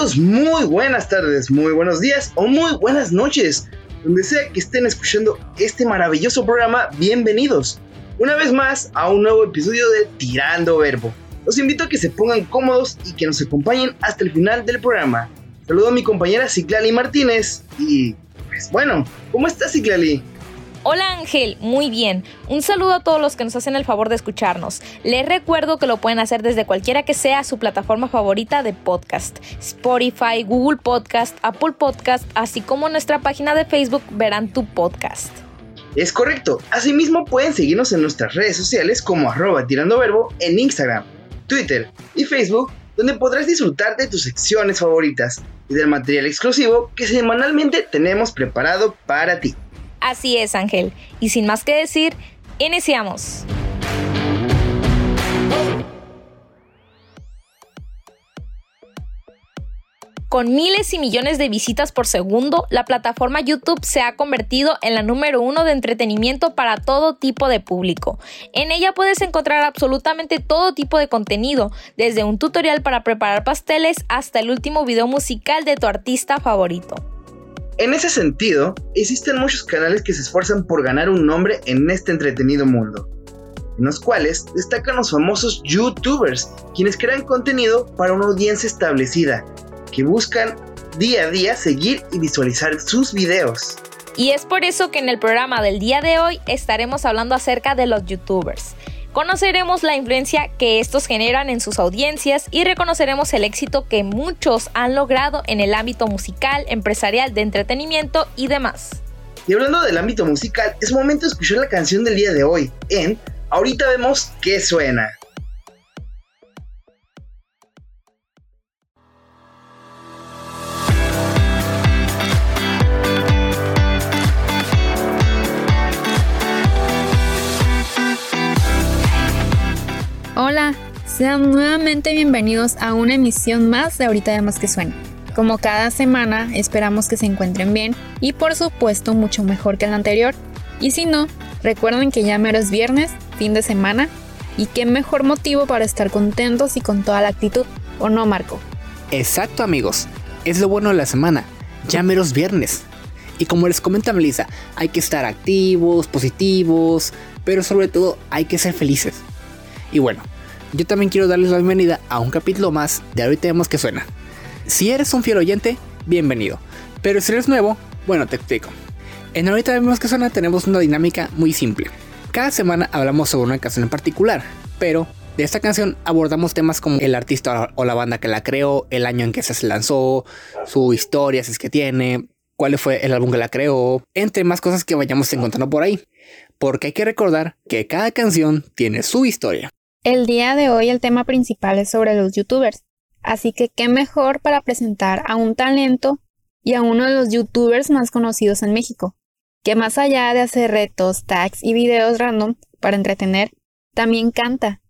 muy buenas tardes, muy buenos días o muy buenas noches. Donde sea que estén escuchando este maravilloso programa, bienvenidos. Una vez más a un nuevo episodio de Tirando Verbo. Los invito a que se pongan cómodos y que nos acompañen hasta el final del programa. Saludo a mi compañera Ciclali Martínez y pues bueno, ¿cómo estás Ciclali? Hola Ángel, muy bien. Un saludo a todos los que nos hacen el favor de escucharnos. Les recuerdo que lo pueden hacer desde cualquiera que sea su plataforma favorita de podcast. Spotify, Google Podcast, Apple Podcast, así como nuestra página de Facebook verán tu podcast. Es correcto. Asimismo pueden seguirnos en nuestras redes sociales como arroba tirando verbo en Instagram, Twitter y Facebook, donde podrás disfrutar de tus secciones favoritas y del material exclusivo que semanalmente tenemos preparado para ti. Así es, Ángel. Y sin más que decir, iniciamos. Con miles y millones de visitas por segundo, la plataforma YouTube se ha convertido en la número uno de entretenimiento para todo tipo de público. En ella puedes encontrar absolutamente todo tipo de contenido, desde un tutorial para preparar pasteles hasta el último video musical de tu artista favorito. En ese sentido, existen muchos canales que se esfuerzan por ganar un nombre en este entretenido mundo, en los cuales destacan los famosos YouTubers, quienes crean contenido para una audiencia establecida, que buscan día a día seguir y visualizar sus videos. Y es por eso que en el programa del día de hoy estaremos hablando acerca de los YouTubers. Conoceremos la influencia que estos generan en sus audiencias y reconoceremos el éxito que muchos han logrado en el ámbito musical, empresarial, de entretenimiento y demás. Y hablando del ámbito musical, es momento de escuchar la canción del día de hoy en Ahorita vemos qué suena. Sean nuevamente bienvenidos a una emisión más de Ahorita vemos que suena. Como cada semana, esperamos que se encuentren bien y por supuesto mucho mejor que el anterior. Y si no, recuerden que ya mero es viernes, fin de semana, y qué mejor motivo para estar contentos y con toda la actitud, ¿o no, Marco? Exacto, amigos. Es lo bueno de la semana. Ya mero es viernes. Y como les comenta Melissa, hay que estar activos, positivos, pero sobre todo hay que ser felices. Y bueno, yo también quiero darles la bienvenida a un capítulo más de Ahorita vemos que suena. Si eres un fiel oyente, bienvenido. Pero si eres nuevo, bueno, te explico. En Ahorita vemos que suena tenemos una dinámica muy simple. Cada semana hablamos sobre una canción en particular, pero de esta canción abordamos temas como el artista o la banda que la creó, el año en que se lanzó, su historia, si es que tiene, cuál fue el álbum que la creó, entre más cosas que vayamos encontrando por ahí. Porque hay que recordar que cada canción tiene su historia. El día de hoy el tema principal es sobre los youtubers, así que qué mejor para presentar a un talento y a uno de los youtubers más conocidos en México, que más allá de hacer retos, tags y videos random para entretener, también canta.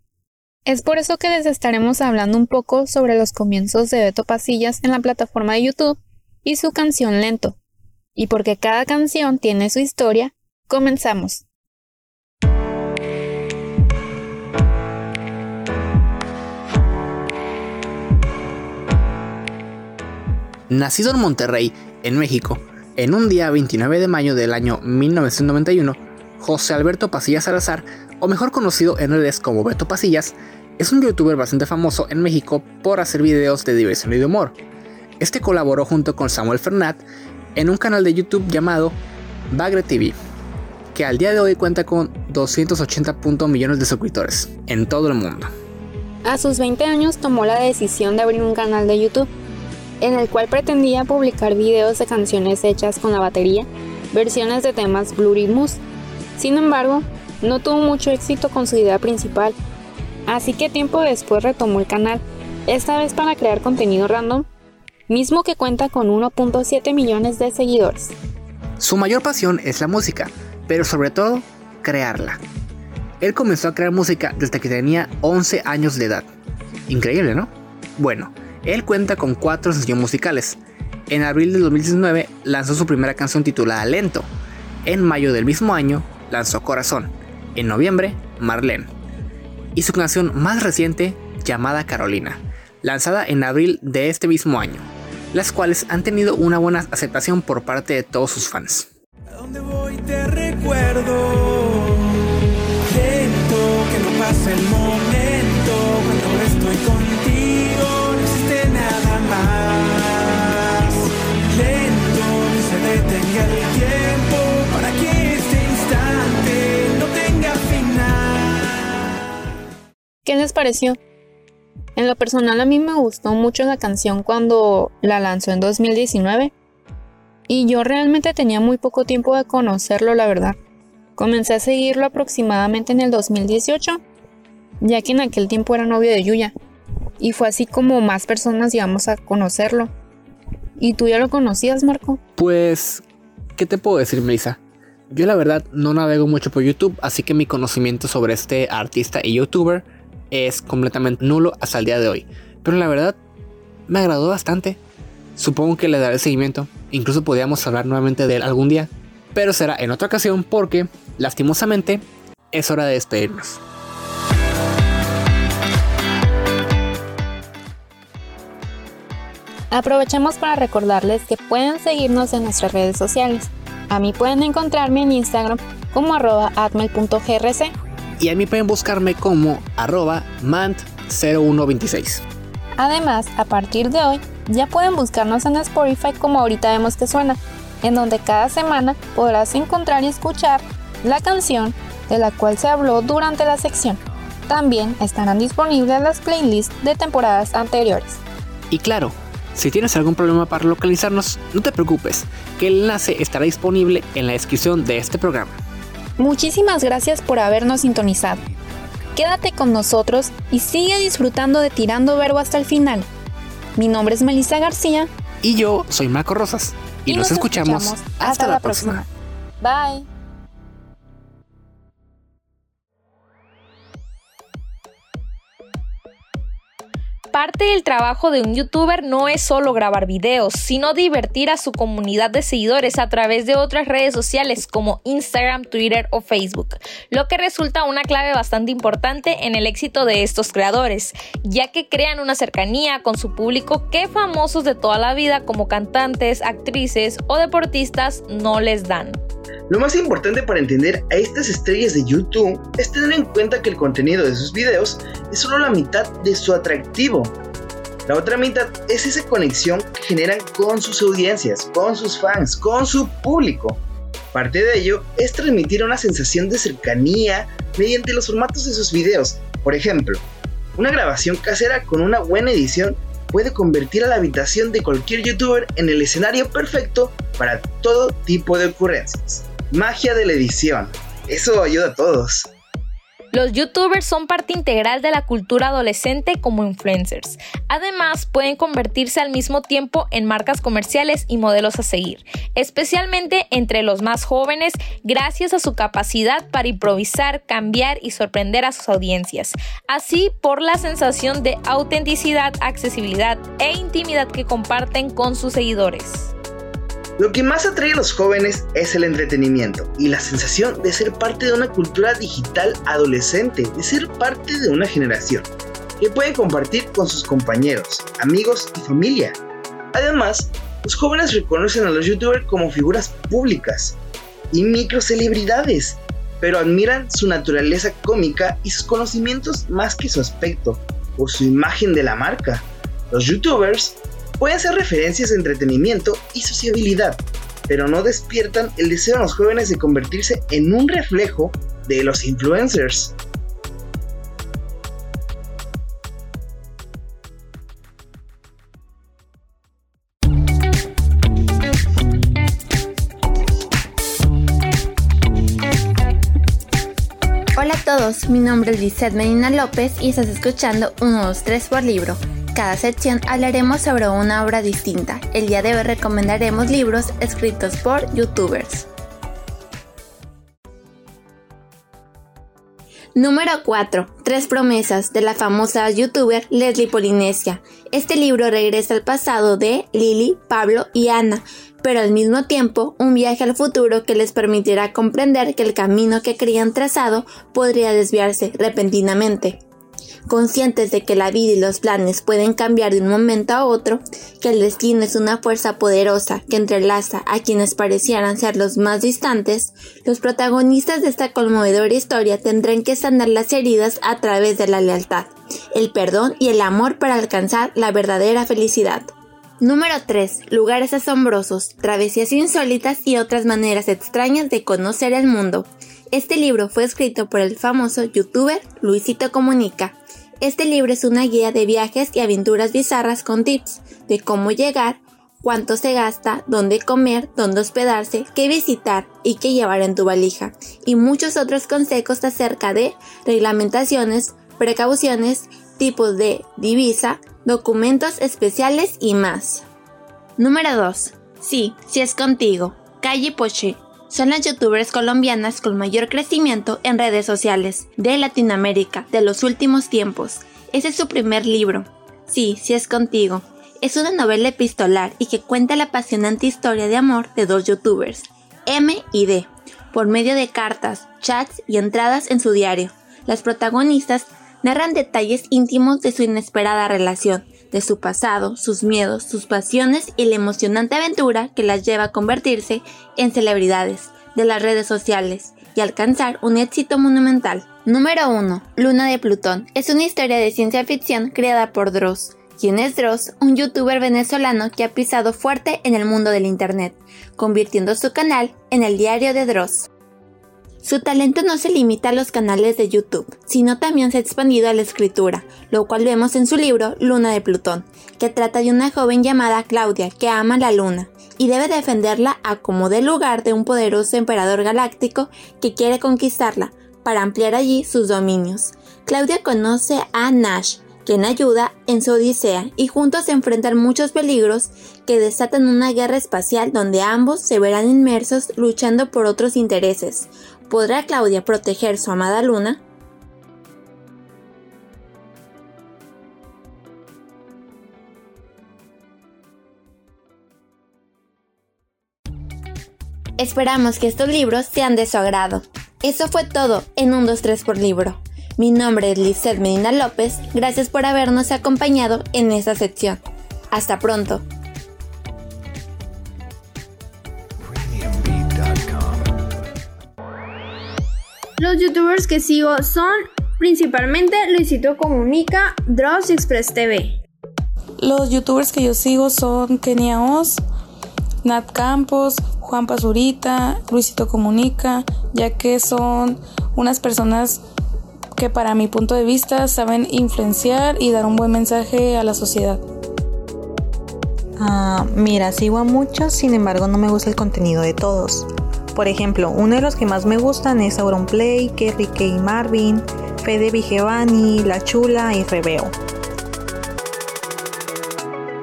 Es por eso que les estaremos hablando un poco sobre los comienzos de Beto Pasillas en la plataforma de YouTube y su canción Lento. Y porque cada canción tiene su historia, comenzamos. Nacido en Monterrey, en México, en un día 29 de mayo del año 1991, José Alberto Pasillas Salazar, o mejor conocido en redes como Beto Pasillas, es un youtuber bastante famoso en México por hacer videos de diversión y de humor. Este colaboró junto con Samuel Fernat en un canal de YouTube llamado Bagre TV, que al día de hoy cuenta con 280 millones de suscriptores en todo el mundo. A sus 20 años tomó la decisión de abrir un canal de YouTube en el cual pretendía publicar videos de canciones hechas con la batería, versiones de temas Blurry Sin embargo, no tuvo mucho éxito con su idea principal, así que tiempo después retomó el canal, esta vez para crear contenido random, mismo que cuenta con 1.7 millones de seguidores. Su mayor pasión es la música, pero sobre todo, crearla. Él comenzó a crear música desde que tenía 11 años de edad. Increíble, ¿no? Bueno, él cuenta con cuatro sencillos musicales. En abril de 2019 lanzó su primera canción titulada Lento. En mayo del mismo año lanzó Corazón. En noviembre, Marlene. Y su canción más reciente, llamada Carolina, lanzada en abril de este mismo año. las cuales han tenido una buena aceptación por parte de todos sus fans. ¿A dónde voy te recuerdo? Lento, que no el ¿Qué les pareció? En lo personal a mí me gustó mucho la canción cuando la lanzó en 2019 y yo realmente tenía muy poco tiempo de conocerlo, la verdad. Comencé a seguirlo aproximadamente en el 2018, ya que en aquel tiempo era novio de Yuya. Y fue así como más personas llegamos a conocerlo. ¿Y tú ya lo conocías, Marco? Pues, ¿qué te puedo decir, Melissa? Yo la verdad no navego mucho por YouTube, así que mi conocimiento sobre este artista y youtuber es completamente nulo hasta el día de hoy. Pero la verdad, me agradó bastante. Supongo que le daré seguimiento. Incluso podríamos hablar nuevamente de él algún día. Pero será en otra ocasión porque, lastimosamente, es hora de despedirnos. Aprovechemos para recordarles que pueden seguirnos en nuestras redes sociales. A mí pueden encontrarme en Instagram como arroba atmel.grc. Y a mí pueden buscarme como arroba mant0126. Además, a partir de hoy, ya pueden buscarnos en Spotify como ahorita vemos que suena, en donde cada semana podrás encontrar y escuchar la canción de la cual se habló durante la sección. También estarán disponibles las playlists de temporadas anteriores. Y claro, si tienes algún problema para localizarnos, no te preocupes, que el enlace estará disponible en la descripción de este programa. Muchísimas gracias por habernos sintonizado. Quédate con nosotros y sigue disfrutando de Tirando Verbo hasta el final. Mi nombre es Melissa García Y yo soy Marco Rosas. Y, nos, escuchamos, hasta, la próxima. Bye. Parte del trabajo de un youtuber no es solo grabar videos, sino divertir a su comunidad de seguidores a través de otras redes sociales como Instagram, Twitter o Facebook, lo que resulta una clave bastante importante en el éxito de estos creadores, ya que crean una cercanía con su público que famosos de toda la vida como cantantes, actrices o deportistas no les dan. Lo más importante para entender a estas estrellas de YouTube es tener en cuenta que el contenido de sus videos es solo la mitad de su atractivo. La otra mitad es esa conexión que generan con sus audiencias, con sus fans, con su público. Parte de ello es transmitir una sensación de cercanía mediante los formatos de sus videos. Por ejemplo, una grabación casera con una buena edición puede convertir a la habitación de cualquier youtuber en el escenario perfecto para todo tipo de ocurrencias. Magia de la edición. Eso ayuda a todos. Los youtubers son parte integral de la cultura adolescente como influencers. Además, pueden convertirse al mismo tiempo en marcas comerciales y modelos a seguir, especialmente entre los más jóvenes gracias a su capacidad para improvisar, cambiar y sorprender a sus audiencias. Así por la sensación de autenticidad, accesibilidad e intimidad que comparten con sus seguidores. Lo que más atrae a los jóvenes es el entretenimiento y la sensación de ser parte de una cultura digital adolescente, de ser parte de una generación que pueden compartir con sus compañeros, amigos y familia. Además, los jóvenes reconocen a los youtubers como figuras públicas y microcelebridades, pero admiran su naturaleza cómica y sus conocimientos más que su aspecto o su imagen de la marca. Los youtubers pueden ser referencias de entretenimiento y sociabilidad, pero no despiertan el deseo en los jóvenes de convertirse en un reflejo de los influencers. Hola a todos, mi nombre es Lizeth Medina López y estás escuchando 1, 2, 3 por libro. Cada sección hablaremos sobre una obra distinta. El día de hoy recomendaremos libros escritos por youtubers. Número 4. Tres promesas de la famosa youtuber Leslie Polinesia. Este libro regresa al pasado de Lily, Pablo y Ana, pero al mismo tiempo un viaje al futuro que les permitirá comprender que el camino que creían trazado podría desviarse repentinamente. Conscientes de que la vida y los planes pueden cambiar de un momento a otro, que el destino es una fuerza poderosa que entrelaza a quienes parecieran ser los más distantes, los protagonistas de esta conmovedora historia tendrán que sanar las heridas a través de la lealtad, el perdón y el amor para alcanzar la verdadera felicidad. Número 3. Lugares asombrosos, travesías insólitas y otras maneras extrañas de conocer el mundo. Este libro fue escrito por el famoso youtuber Luisito Comunica. Este libro es una guía de viajes y aventuras bizarras con tips de cómo llegar, cuánto se gasta, dónde comer, dónde hospedarse, qué visitar y qué llevar en tu valija, y muchos otros consejos acerca de reglamentaciones, precauciones, tipos de divisa, documentos especiales y más. Número 2. Sí, si es contigo. Calle Poche. Son las youtubers colombianas con mayor crecimiento en redes sociales de Latinoamérica de los últimos tiempos. Ese es su primer libro. Sí, si es contigo. Es una novela epistolar y que cuenta la apasionante historia de amor de dos youtubers, M y D, por medio de cartas, chats y entradas en su diario. Las protagonistas narran detalles íntimos de su inesperada relación, de su pasado, sus miedos, sus pasiones y la emocionante aventura que las lleva a convertirse en celebridades de las redes sociales y alcanzar un éxito monumental. Número 1. Luna de Plutón. Es una historia de ciencia ficción creada por Dross. ¿Quién es Dross? Un youtuber venezolano que ha pisado fuerte en el mundo del Internet, convirtiendo su canal en el diario de Dross. Su talento no se limita a los canales de YouTube, sino también se ha expandido a la escritura, lo cual vemos en su libro Luna de Plutón, que trata de una joven llamada Claudia que ama la luna y debe defenderla a como de lugar de un poderoso emperador galáctico que quiere conquistarla para ampliar allí sus dominios. Claudia conoce a Nash, quien ayuda en su odisea, y juntos se enfrentan muchos peligros que desatan una guerra espacial donde ambos se verán inmersos luchando por otros intereses, ¿Podrá Claudia proteger su amada luna? Esperamos que estos libros sean de su agrado. Eso fue todo en un 2-3 por libro. Mi nombre es Lizeth Medina López, gracias por habernos acompañado en esta sección. Hasta pronto. Los youtubers que sigo son principalmente Luisito Comunica, Dross y Express TV. Los youtubers que yo sigo son Kenia Oz, Nat Campos, Juan Pazurita, Luisito Comunica, ya que son unas personas que para mi punto de vista saben influenciar y dar un buen mensaje a la sociedad. Ah, mira, sigo a muchos, sin embargo no me gusta el contenido de todos. Por ejemplo, uno de los que más me gustan es Auronplay, Kerry K. Marvin, Fede Vigevani, La Chula y Rebeo.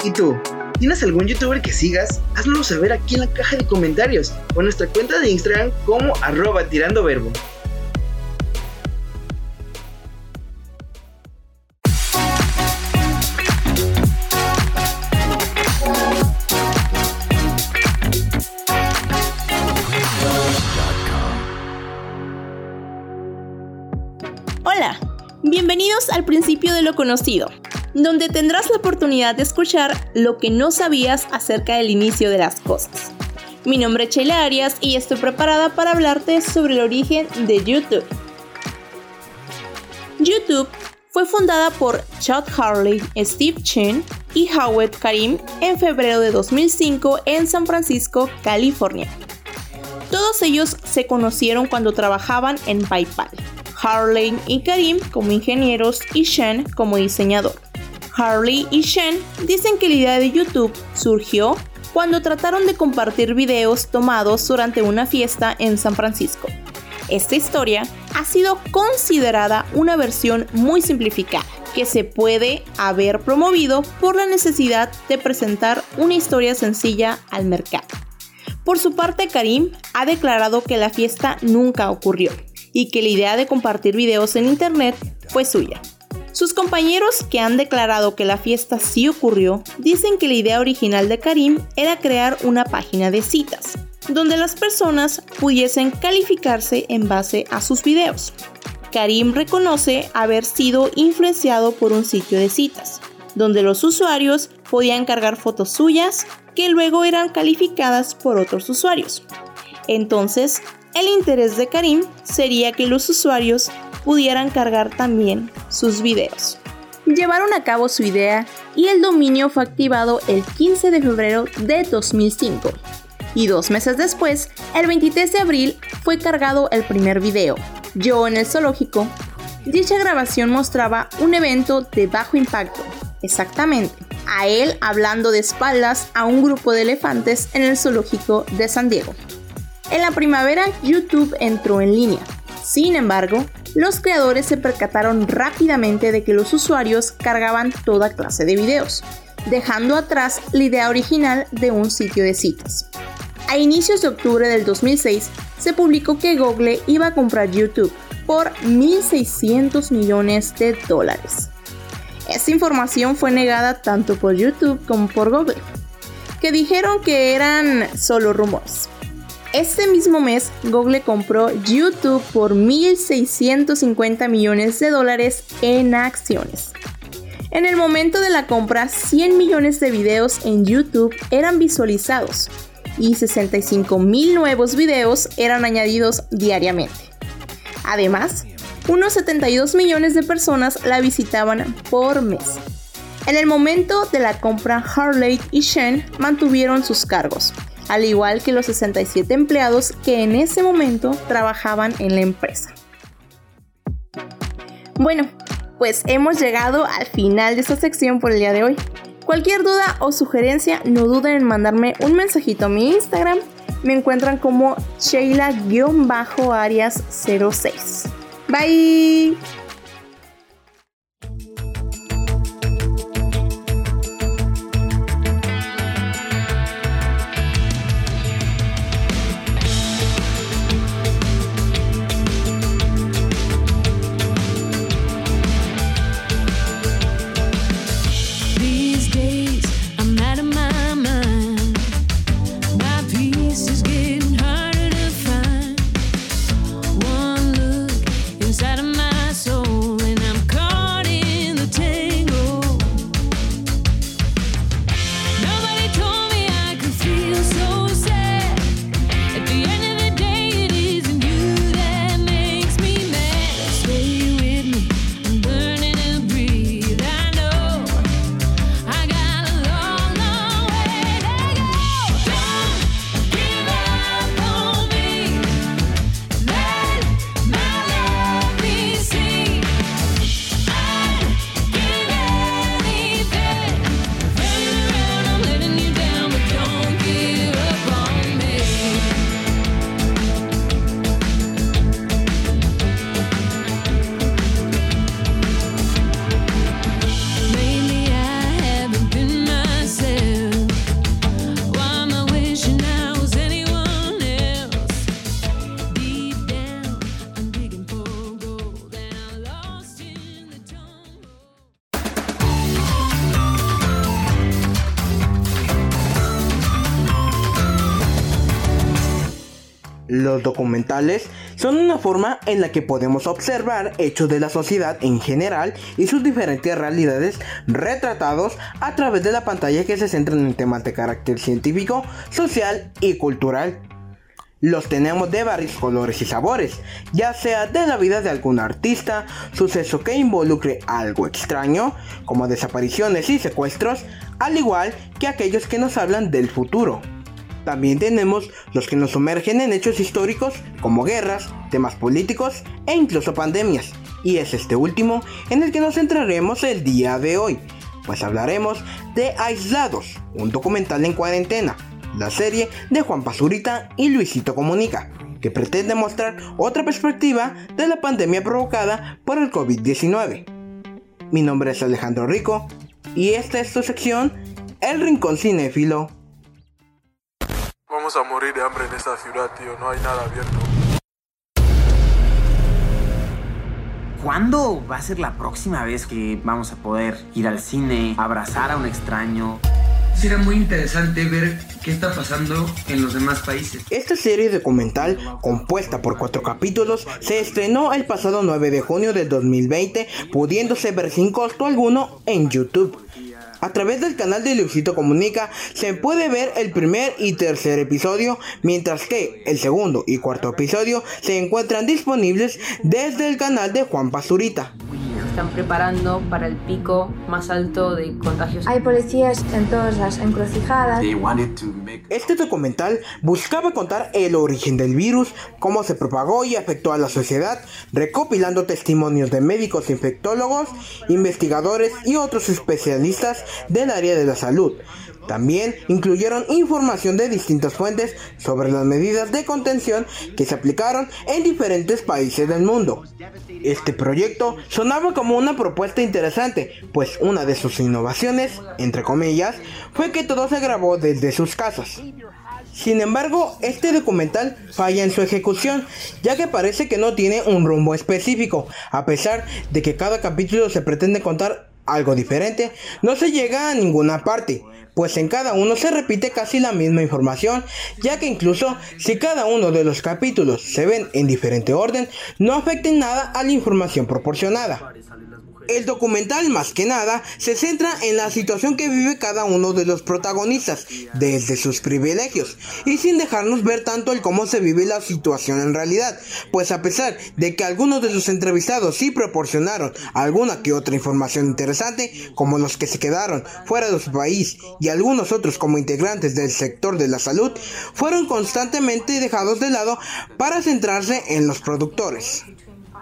¿Y tú? ¿Tienes algún youtuber que sigas? Hazlo saber aquí en la caja de comentarios o en nuestra cuenta de Instagram como arroba tirando verbo. Al principio de lo conocido, donde tendrás la oportunidad de escuchar lo que no sabías acerca del inicio de las cosas. Mi nombre es Sheila Arias y estoy preparada para hablarte sobre el origen de YouTube. YouTube fue fundada por Chad Harley, Steve Chen y Howard Karim en febrero de 2005 en San Francisco, California. Todos ellos se conocieron cuando trabajaban en PayPal Harley y Karim como ingenieros y Shen como diseñador. Harley y Shen dicen que la idea de YouTube surgió cuando trataron de compartir videos tomados durante una fiesta en San Francisco. Esta historia ha sido considerada una versión muy simplificada que se puede haber promovido por la necesidad de presentar una historia sencilla al mercado. Por su parte, Karim ha declarado que la fiesta nunca ocurrió y que la idea de compartir videos en internet fue suya. Sus compañeros que han declarado que la fiesta sí ocurrió dicen que la idea original de Karim era crear una página de citas, donde las personas pudiesen calificarse en base a sus videos. Karim reconoce haber sido influenciado por un sitio de citas, donde los usuarios podían cargar fotos suyas que luego eran calificadas por otros usuarios. Entonces, el interés de Karim sería que los usuarios pudieran cargar también sus videos. Llevaron a cabo su idea y el dominio fue activado el 15 de febrero de 2005. Y dos meses después, el 23 de abril, fue cargado el primer video, Yo en el zoológico. Dicha grabación mostraba un evento de bajo impacto, exactamente, a él hablando de espaldas a un grupo de elefantes en el zoológico de San Diego. En la primavera, YouTube entró en línea. Sin embargo, los creadores se percataron rápidamente de que los usuarios cargaban toda clase de videos, dejando atrás la idea original de un sitio de citas. A inicios de octubre del 2006, se publicó que Google iba a comprar YouTube por 1.600 millones de dólares. Esta información fue negada tanto por YouTube como por Google, que dijeron que eran solo rumores. Este mismo mes, Google compró YouTube por 1.650 millones de dólares en acciones. En el momento de la compra, 100 millones de videos en YouTube eran visualizados y 65 mil nuevos videos eran añadidos diariamente. Además, unos 72 millones de personas la visitaban por mes. En el momento de la compra, Harley y Shen mantuvieron sus cargos, al igual que los 67 empleados que en ese momento trabajaban en la empresa. Bueno, pues hemos llegado al final de esta sección por el día de hoy. Cualquier duda o sugerencia, no duden en mandarme un mensajito a mi Instagram. Me encuentran como Sheila-Arias06. Bye. Los documentales son una forma en la que podemos observar hechos de la sociedad en general y sus diferentes realidades retratados a través de la pantalla que se centran en temas de carácter científico, social y cultural. Los tenemos de varios colores y sabores, ya sea de la vida de algún artista, suceso que involucre algo extraño, como desapariciones y secuestros, al igual que aquellos que nos hablan del futuro. También tenemos los que nos sumergen en hechos históricos como guerras, temas políticos e incluso pandemias. Y es este último en el que nos centraremos el día de hoy, pues hablaremos de Aislados, un documental en cuarentena, la serie de Juan Pazurita y Luisito Comunica, que pretende mostrar otra perspectiva de la pandemia provocada por el COVID-19. Mi nombre es Alejandro Rico y esta es tu sección, El Rincón Cinéfilo. Vamos a morir de hambre en esta ciudad, tío. No hay nada abierto. ¿Cuándo va a ser la próxima vez que vamos a poder ir al cine, abrazar a un extraño? Será muy interesante ver qué está pasando en los demás países. Esta serie documental, compuesta por cuatro capítulos, se estrenó el pasado 9 de junio del 2020, pudiéndose ver sin costo alguno en YouTube. A través del canal de Luisito Comunica se puede ver el primer y tercer episodio, mientras que el segundo y cuarto episodio se encuentran disponibles desde el canal de Juan Pazurita. Se están preparando para el pico más alto de contagios. Hay policías en todas las encrucijadas. Este documental buscaba contar el origen del virus, cómo se propagó y afectó a la sociedad, recopilando testimonios de médicos infectólogos, investigadores y otros especialistas del área de la salud. También incluyeron información de distintas fuentes sobre las medidas de contención que se aplicaron en diferentes países del mundo. Este proyecto sonaba como una propuesta interesante, pues una de sus innovaciones, entre comillas, fue que todo se grabó desde sus casas. Sin embargo, este documental falla en su ejecución, ya que parece que no tiene un rumbo específico, a pesar de que cada capítulo se pretende contar algo diferente, no se llega a ninguna parte, pues en cada uno se repite casi la misma información, ya que incluso si cada uno de los capítulos se ven en diferente orden, no afecta en nada a la información proporcionada. El documental más que nada se centra en la situación que vive cada uno de los protagonistas desde sus privilegios y sin dejarnos ver tanto el cómo se vive la situación en realidad, pues a pesar de que algunos de los entrevistados sí proporcionaron alguna que otra información interesante, como los que se quedaron fuera de su país y algunos otros como integrantes del sector de la salud, fueron constantemente dejados de lado para centrarse en los productores.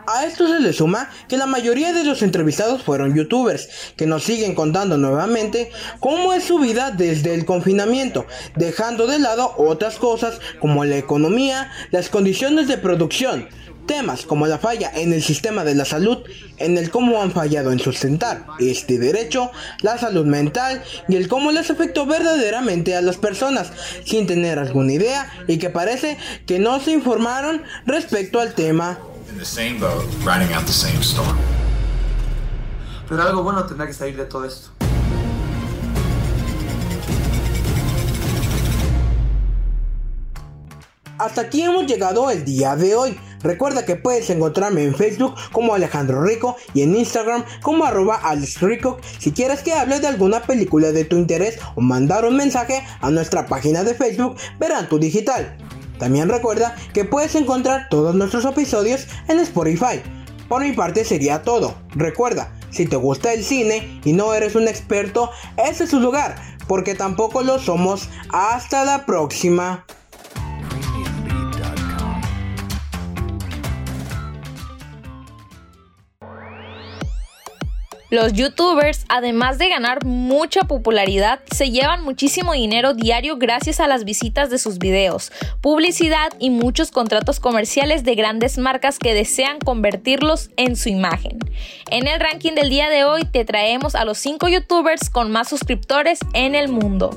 A esto se le suma que la mayoría de los entrevistados fueron youtubers, que nos siguen contando nuevamente cómo es su vida desde el confinamiento, dejando de lado otras cosas como la economía, las condiciones de producción, temas como la falla en el sistema de la salud, en el cómo han fallado en sustentar este derecho, la salud mental y el cómo les afectó verdaderamente a las personas sin tener alguna idea y que parece que no se informaron respecto al tema in the same boat, riding out the same storm. Pero algo bueno tendrá que salir de todo esto. Hasta aquí hemos llegado el día de hoy. Recuerda que puedes encontrarme en Facebook como Alejandro Rico y en Instagram como arroba Rico si quieres que hable de alguna película de tu interés o mandar un mensaje a nuestra página de Facebook Verán tu Digital. También recuerda que puedes encontrar todos nuestros episodios en Spotify. Por mi parte sería todo. Recuerda, si te gusta el cine y no eres un experto, ese es su lugar, porque tampoco lo somos. Hasta la próxima. Los youtubers, además de ganar mucha popularidad, se llevan muchísimo dinero diario gracias a las visitas de sus videos, publicidad y muchos contratos comerciales de grandes marcas que desean convertirlos en su imagen. En el ranking del día de hoy te traemos a los 5 youtubers con más suscriptores en el mundo.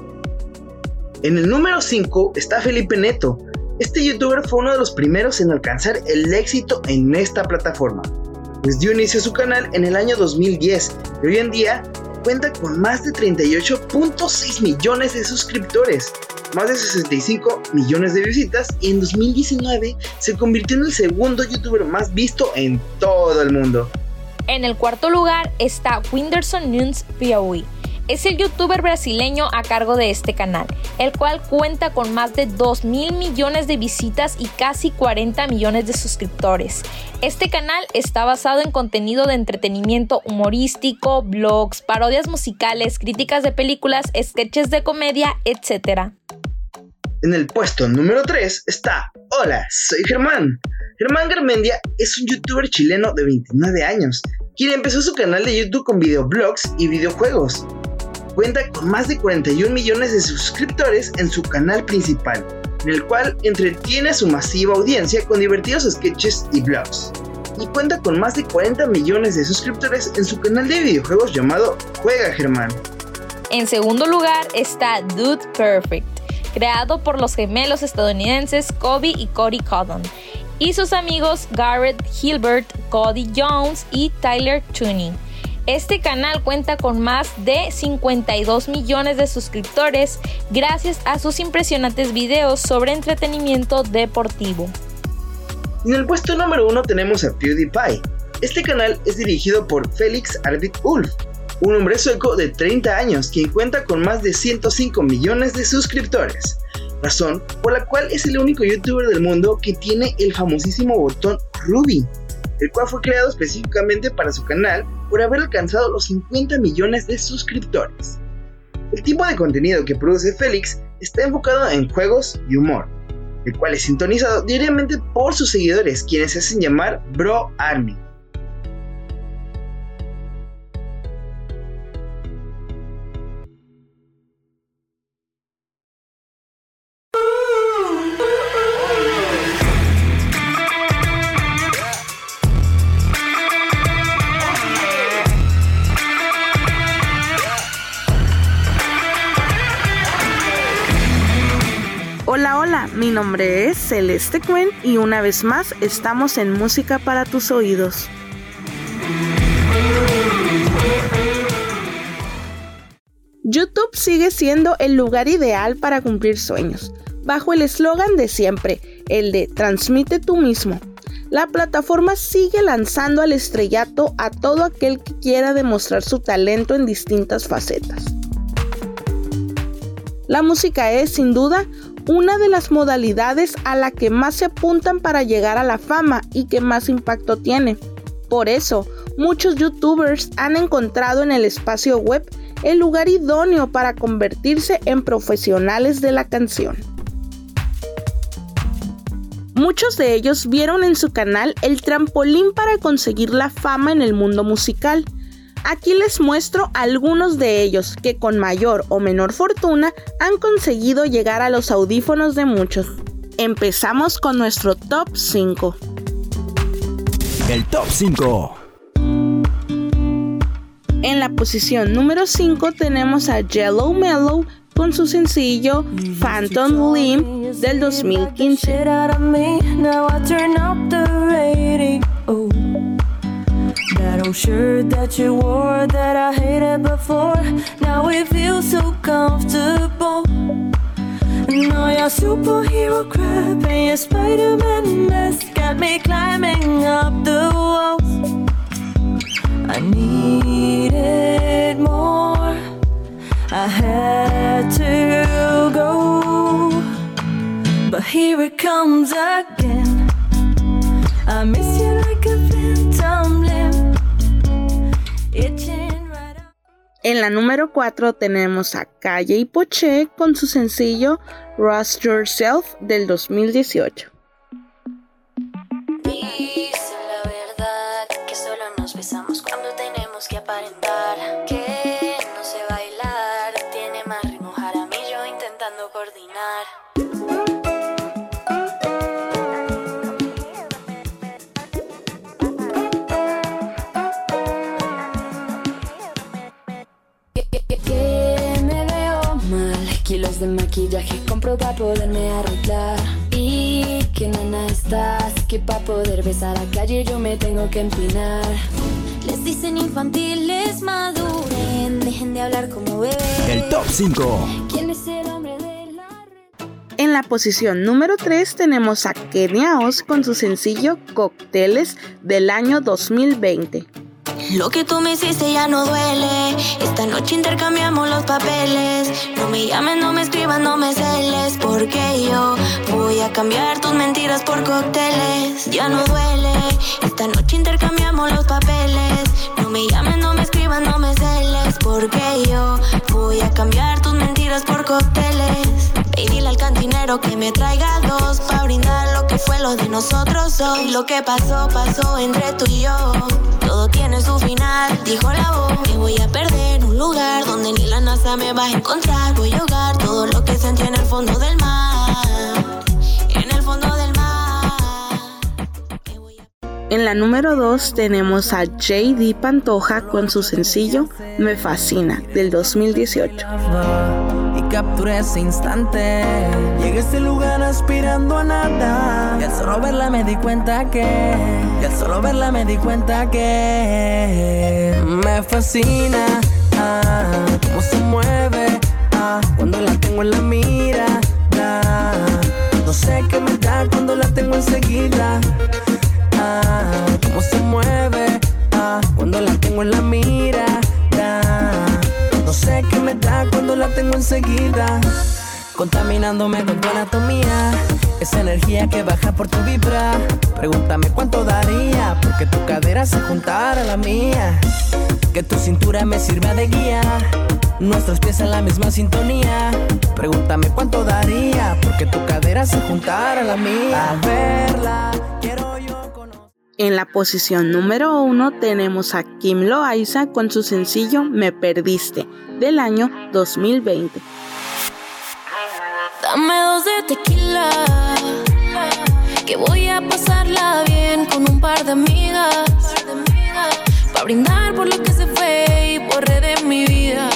En el número 5 está Felipe Neto. Este youtuber fue uno de los primeros en alcanzar el éxito en esta plataforma pues dio inicio a su canal en el año 2010 y hoy en día cuenta con más de 38.6 millones de suscriptores, más de 65 millones de visitas y en 2019 se convirtió en el segundo youtuber más visto en todo el mundo. En el cuarto lugar está Winderson Nunes Piauí. Es el youtuber brasileño a cargo de este canal, el cual cuenta con más de 2 mil millones de visitas y casi 40 millones de suscriptores. Este canal está basado en contenido de entretenimiento humorístico, blogs, parodias musicales, críticas de películas, sketches de comedia, etc. En el puesto número 3 está Hola, soy Germán. Germán Garmendia es un youtuber chileno de 29 años, quien empezó su canal de YouTube con videoblogs y videojuegos. Cuenta con más de 41 millones de suscriptores en su canal principal, en el cual entretiene a su masiva audiencia con divertidos sketches y blogs. Y cuenta con más de 40 millones de suscriptores en su canal de videojuegos llamado Juega Germán. En segundo lugar está Dude Perfect, creado por los gemelos estadounidenses Kobe y Cody Cotton, y sus amigos Garrett Hilbert, Cody Jones y Tyler Tooney. Este canal cuenta con más de 52 millones de suscriptores gracias a sus impresionantes videos sobre entretenimiento deportivo. En el puesto número 1 tenemos a PewDiePie. Este canal es dirigido por Felix Arvid Ulf, un hombre sueco de 30 años quien cuenta con más de 105 millones de suscriptores, razón por la cual es el único youtuber del mundo que tiene el famosísimo botón Ruby, el cual fue creado específicamente para su canal por haber alcanzado los 50 millones de suscriptores. El tipo de contenido que produce Félix está enfocado en juegos y humor, el cual es sintonizado diariamente por sus seguidores, quienes se hacen llamar Bro Army. Nombre es Celeste Cuen y una vez más estamos en Música para tus oídos. YouTube sigue siendo el lugar ideal para cumplir sueños, bajo el eslogan de siempre, el de Transmite tú mismo. La plataforma sigue lanzando al estrellato a todo aquel que quiera demostrar su talento en distintas facetas. La música es, sin duda, una de las modalidades a la que más se apuntan para llegar a la fama y que más impacto tiene. Por eso, muchos youtubers han encontrado en el espacio web el lugar idóneo para convertirse en profesionales de la canción. Muchos de ellos vieron en su canal el trampolín para conseguir la fama en el mundo musical. Aquí les muestro algunos de ellos que con mayor o menor fortuna han conseguido llegar a los audífonos de muchos. Empezamos con nuestro top 5. El top 5. En la posición número 5 tenemos a Yellow Mellow con su sencillo Phantom Limb del 2015. That old shirt that you wore that I hated before. Now it feels so comfortable. And all your superhero crap and your Spider-Man mess got me climbing up the walls. I needed more. I had to go. But here it comes again. I miss you like a phantom limb. En la número 4 tenemos a Calle y Poché con su sencillo Rust Yourself del 2018. Dice la verdad que solo nos besamos maquillaje compro para poderme arreglar. Y que nana estás, que para poder besar a calle yo me tengo que empinar. Les dicen infantiles, maduren, dejen de hablar como bebés. El top 5. ¿Quién es el hombre de la En la posición número 3 tenemos a Kenia Oz con su sencillo Cócteles del año 2020. Lo que tú me hiciste ya no duele. Esta noche intercambiamos los papeles. No me llames, no me escribas, no me celes. Porque yo voy a cambiar tus mentiras por cócteles. Ya no duele. Esta noche intercambiamos los papeles. No me llames, no me escribas, no me celes. Porque yo voy a cambiar tus mentiras por cócteles. Y dile al cantinero que me traiga dos. Pa' brindar lo que fue lo de nosotros dos. Lo que pasó, pasó entre tú y yo. Todo tiene su final, dijo la voz. Me voy a perder un lugar donde ni la NASA me va a encontrar. Voy a ahogar todo lo que sentí en el fondo del mar. En el fondo del mar. En la número 2 tenemos a JD Pantoja con su sencillo Me Fascina del 2018. Capturé ese instante. Llegué a este lugar aspirando a nada. Y al solo verla me di cuenta que. Y al solo verla me di cuenta que. Me fascina. Ah, cómo se mueve. Ah, cuando la tengo en la mira. No sé qué me da cuando la tengo enseguida. Ah, cómo se mueve. Ah, cuando la tengo en la mira. No sé qué me da cuando la tengo enseguida. Contaminándome con tu anatomía. Esa energía que baja por tu vibra. Pregúntame cuánto daría. Porque tu cadera se juntara a la mía. Que tu cintura me sirva de guía. Nuestros pies en la misma sintonía. Pregúntame cuánto daría. Porque tu cadera se juntara a la mía. A verla, quiero. En la posición número uno tenemos a Kim Loaiza con su sencillo Me Perdiste del año 2020. Dame dos de tequila. Que voy a pasarla bien con un par de amigas. Pa' brindar por lo que se fue y borré de mi vida.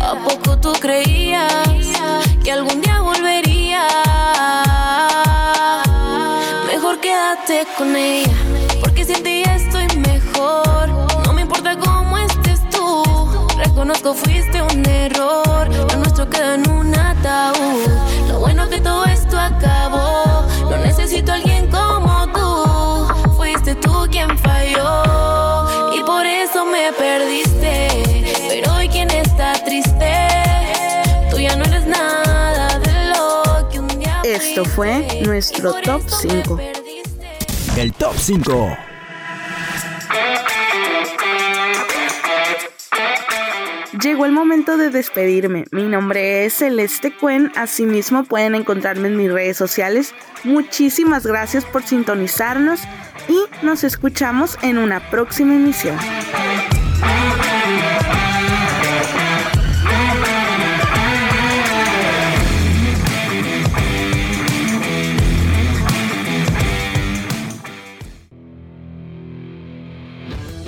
¿A poco tú creías que algún día volvería? Mejor quédate con ella. Reconozco fuiste un error. Lo nuestro quedó en un ataúd. Lo bueno que todo esto acabó. No necesito a alguien como tú. Fuiste tú quien falló. Y por eso me perdiste. Pero hoy quien está triste. Tú ya no eres nada de lo que un día Esto fue nuestro top 5. El top 5. Llegó el momento de despedirme. Mi nombre es Celeste Cuen. Asimismo pueden encontrarme en mis redes sociales. Muchísimas gracias por sintonizarnos y nos escuchamos en una próxima emisión.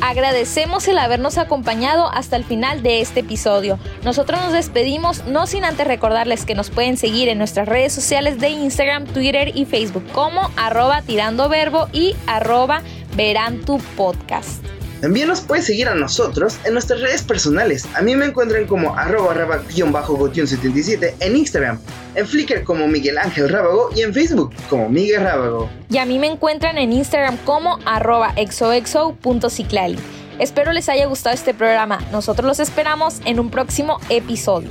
Agradecemos el habernos acompañado hasta el final de este episodio. Nosotros nos despedimos no sin antes recordarles que nos pueden seguir en nuestras redes sociales de Instagram, Twitter y Facebook como arroba tirando verbo y arroba verán tu podcast. También nos puedes seguir a nosotros en nuestras redes personales. A mí me encuentran como arroba raba-gotion77 en Instagram, en Flickr como Miguel Ángel Rábago y en Facebook como Miguel Rábago. Y a mí me encuentran en Instagram como arroba exoexo.ciclali. Espero les haya gustado este programa. Nosotros los esperamos en un próximo episodio.